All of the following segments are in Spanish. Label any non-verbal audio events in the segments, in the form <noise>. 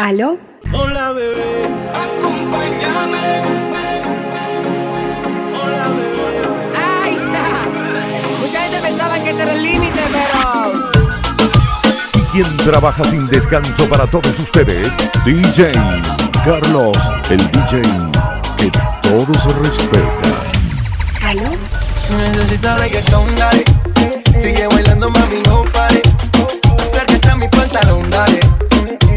Aló. Hola, bebé. Acompáñame. Hola, bebé. Ahí está. Mucha gente pensaba que este era el límite, pero. Quien trabaja sin descanso para todos ustedes, DJ Carlos, el DJ que todos respetan. ¿Aló? Si necesitas reggaetón, dale. Sigue bailando, mami, no pare.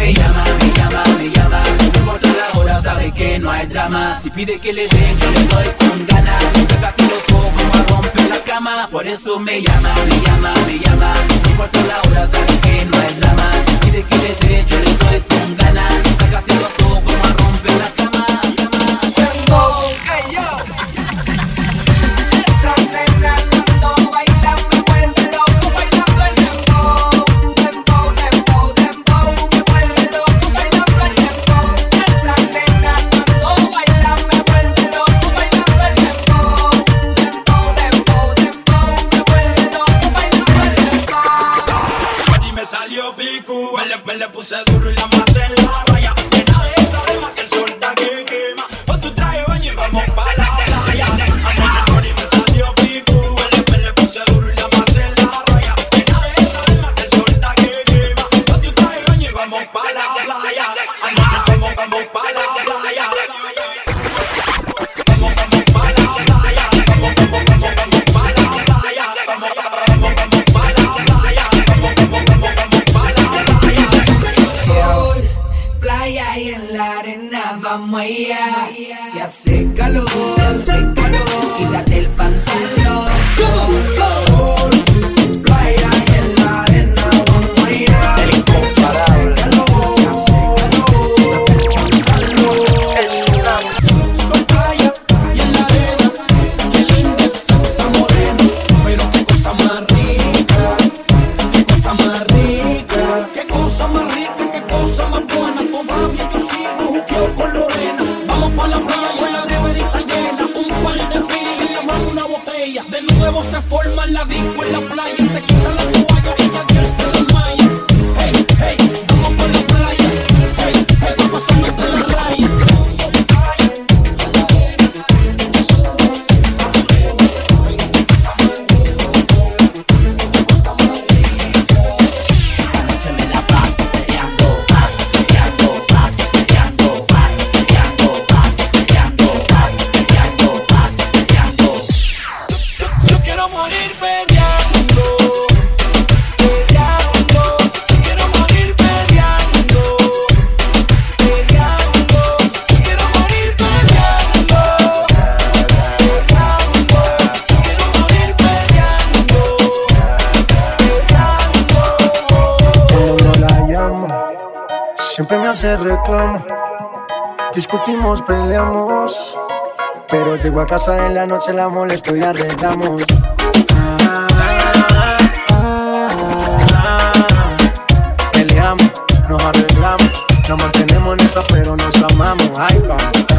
me llama, me llama, me llama. No importa la hora, sabe que no hay drama. Si pide que le den, yo le doy con ganas. Sácatelo todo, vamos a romper la cama. Por eso me llama, me llama, me llama. No importa la hora, sabe que no hay drama. Si pide que le den, yo le doy con ganas. Sácatelo todo, vamos a romper la cama. Me Llama. Hey, yo. <laughs> se reclamo. Discutimos, peleamos. Pero llego a casa en la noche, la molesto y arreglamos. Peleamos, nos arreglamos. Nos mantenemos en esa, pero nos amamos. Ay, vamos.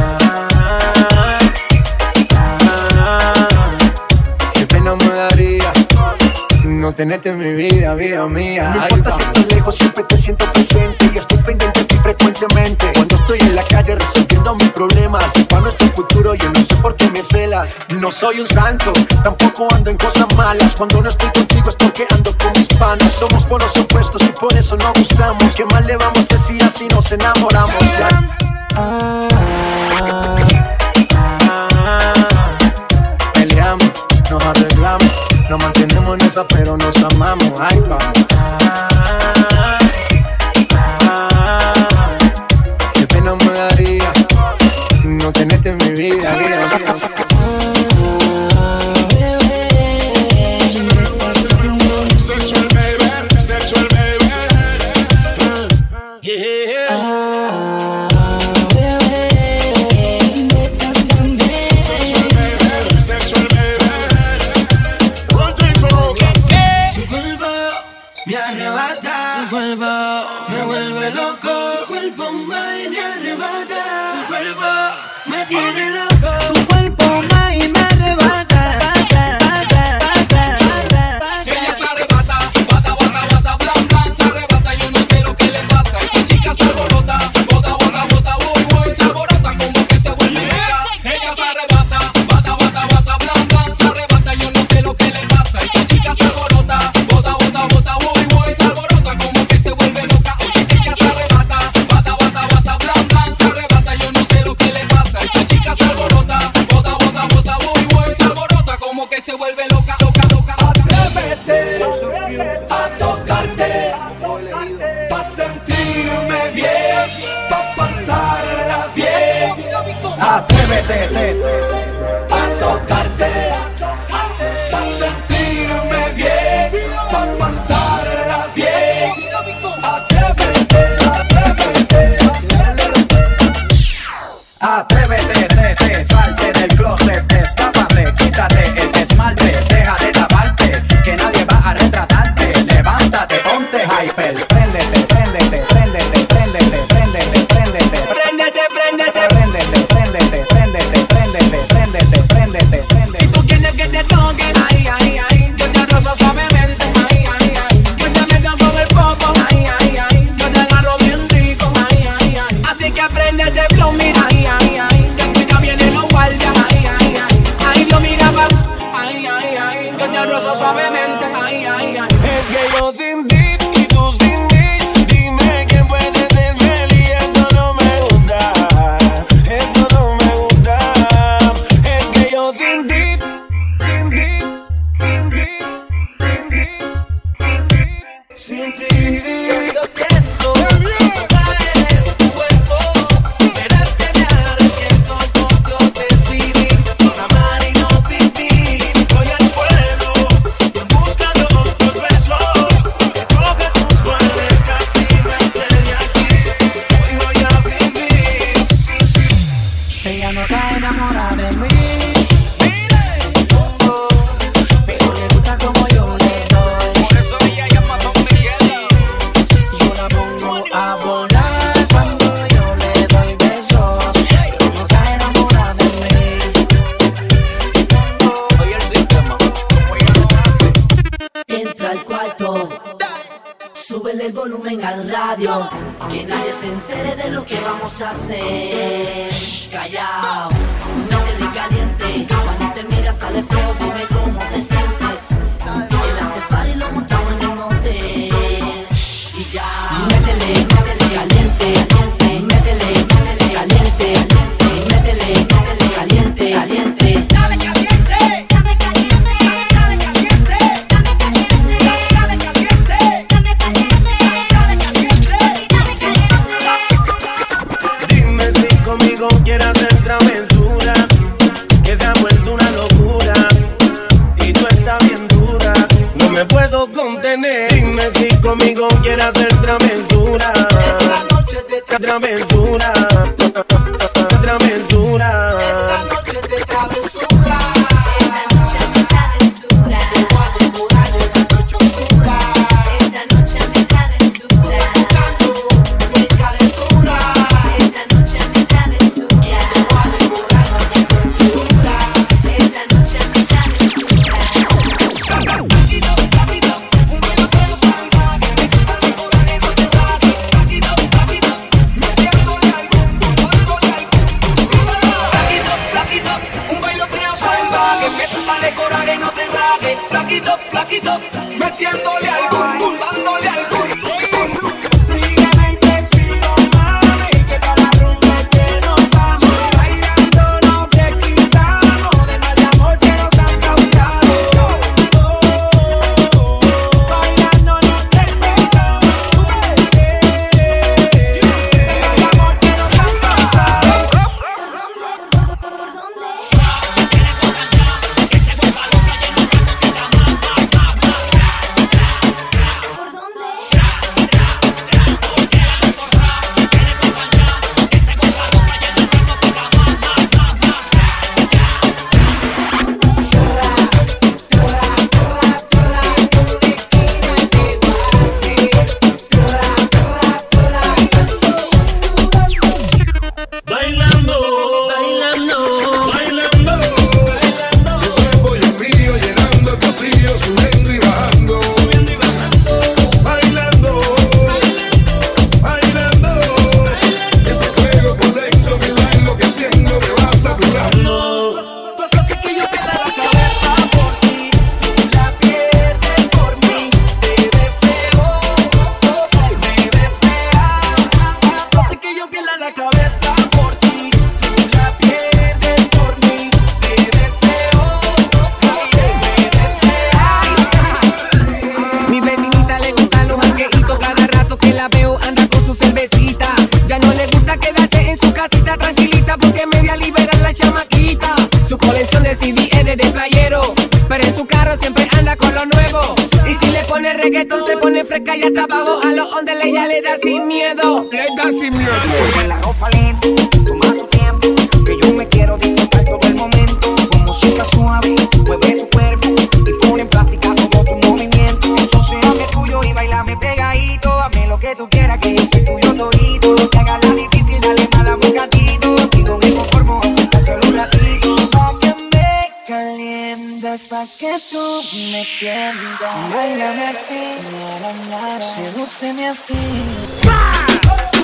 no tenerte en mi vida, vida mía. No importa si estás lejos, siempre te siento presente y estoy pendiente de frecuentemente. Cuando estoy en la calle resolviendo mis problemas, es para nuestro futuro, yo no sé por qué me celas. No soy un santo, tampoco ando en cosas malas. Cuando no estoy contigo es porque ando con mis panas. Somos por los opuestos y por eso no gustamos. ¿Qué más le vamos a decir así nos enamoramos? Peleamos, nos arreglamos. Nos mantenemos en esa, pero nos amamos. Ay, vamos. vuelvo, me vuelve loco. Tu cuerpo me arrebata. Tu cuerpo me tiene loco. mete a tocarte. cachaceiro. quiera hacer travesura. de plaquito, plaquito, metiéndole Ya no le gusta quedarse en su casita tranquilita porque media libera la chamaquita. Su colección de CD es de playero, pero en su carro siempre anda con lo nuevo. Y si le pone reggaeton se pone fresca y hasta abajo a los onde le ya le da sin miedo. Le da sin miedo. Toma la ropa lenta, toma tu tiempo, que yo me quiero disfrutar todo el momento. Con música suave, tú me tiendas. Báilame así, sedúceme así. ¡Bah!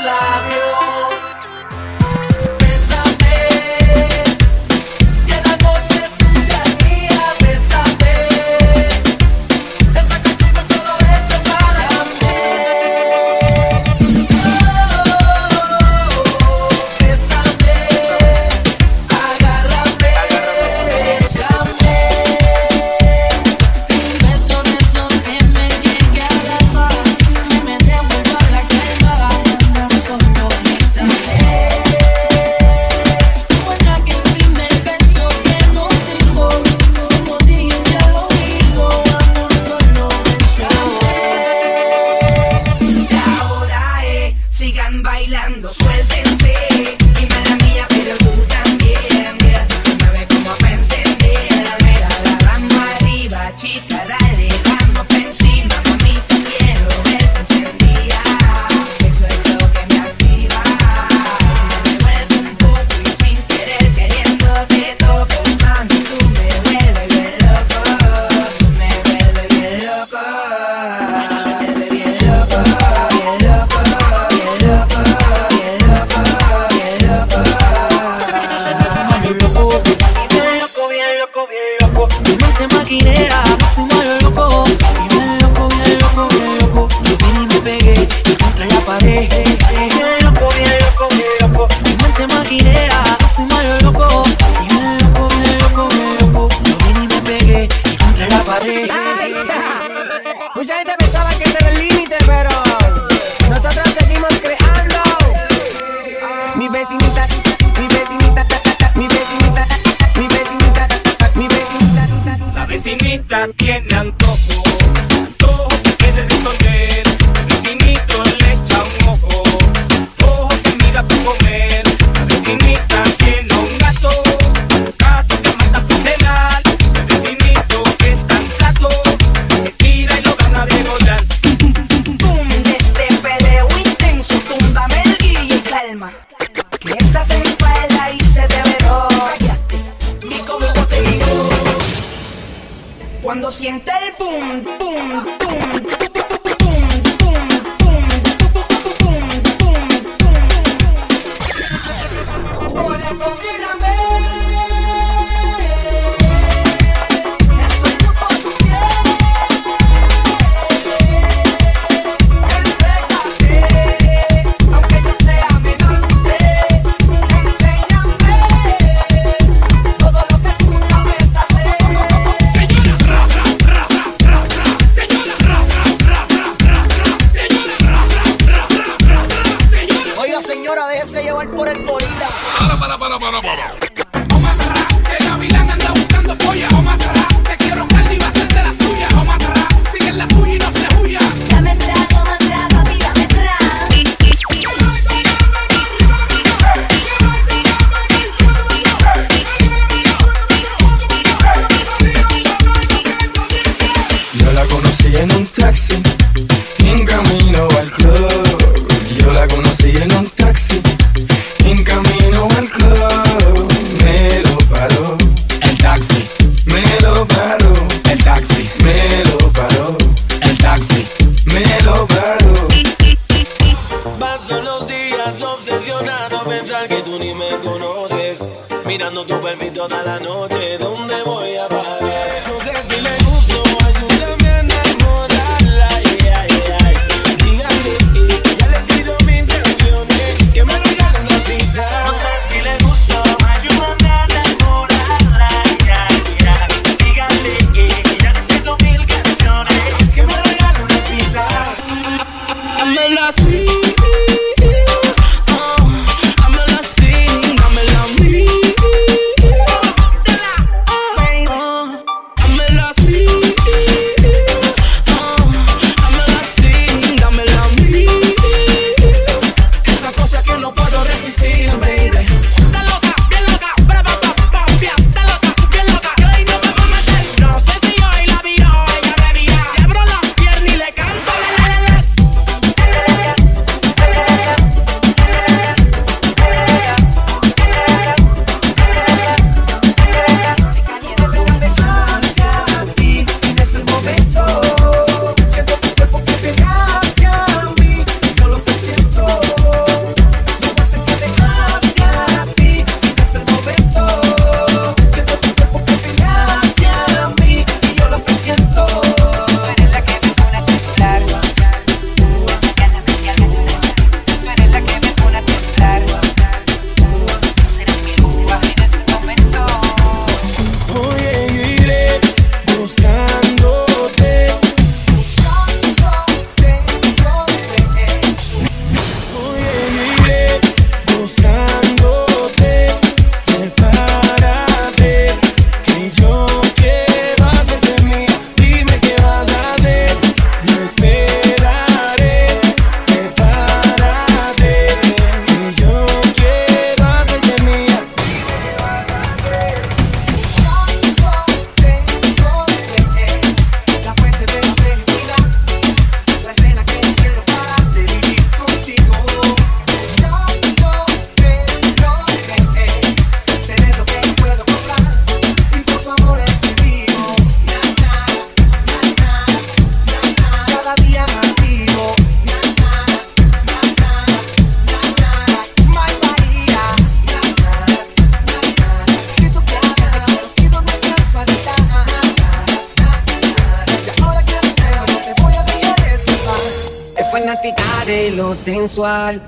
labios. Mucha gente me toda la noche.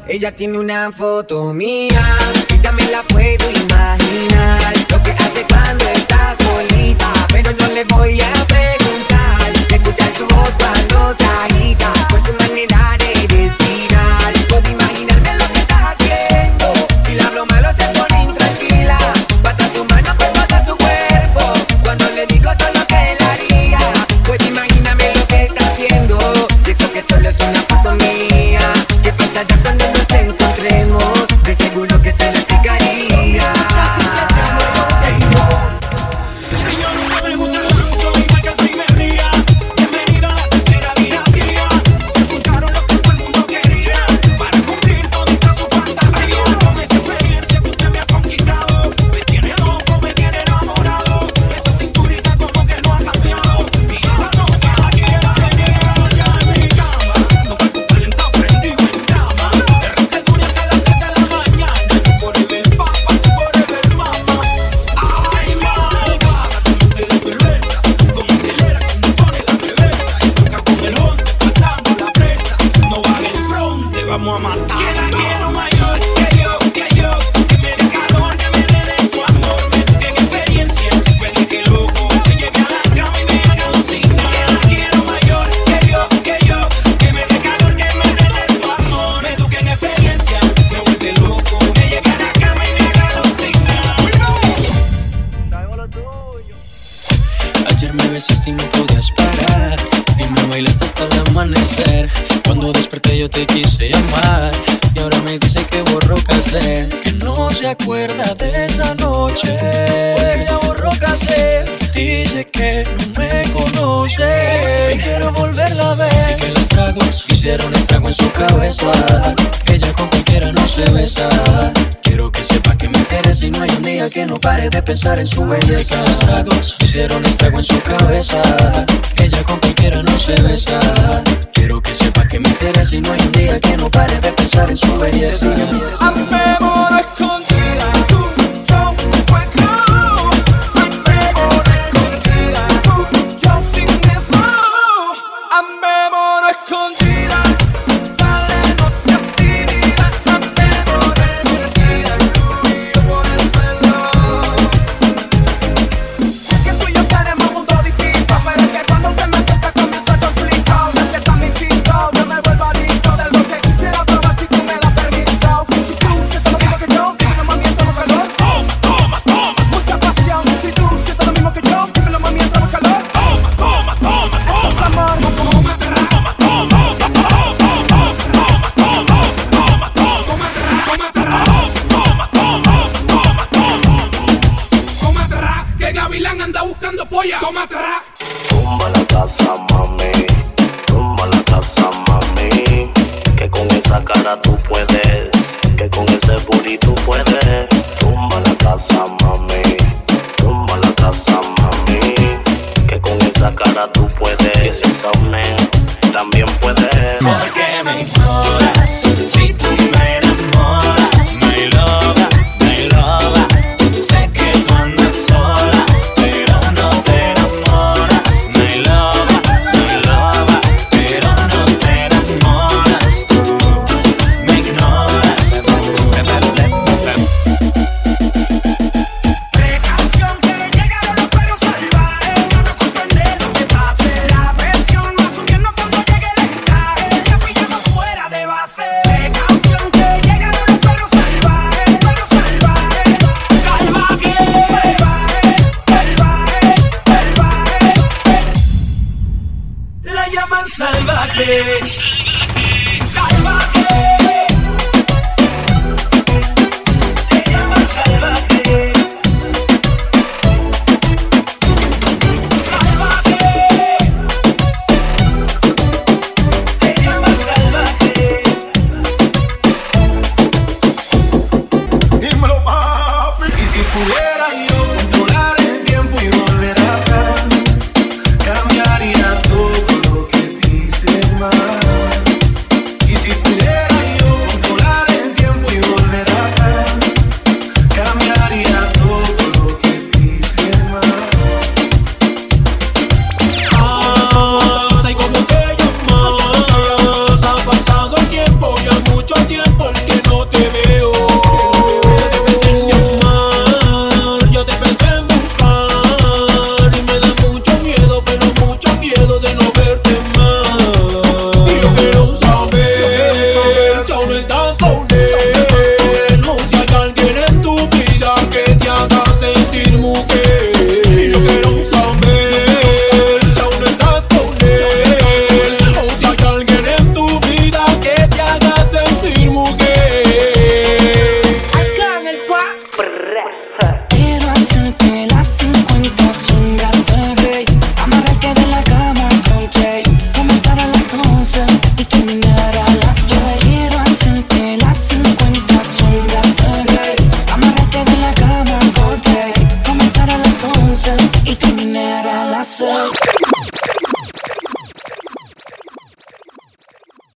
Ella tiene una foto mía y ya me la puedo imaginar. Lo que hace cuando está solita, pero no le voy acuerdas de esa noche. Porque ya borró casé, dice que no me conoce. Y quiero volverla a ver. Y que los tragos hicieron estrago en su cabeza. Ella con cualquiera no se besa. Quiero que mujeres y no hay un día que no pare de pensar en su belleza. Hicieron estrago en su cabeza. Ella con cualquiera no se besa. Quiero que sepa que me interesa y no hay un día que no pare de pensar en su belleza. A mí me. nights long.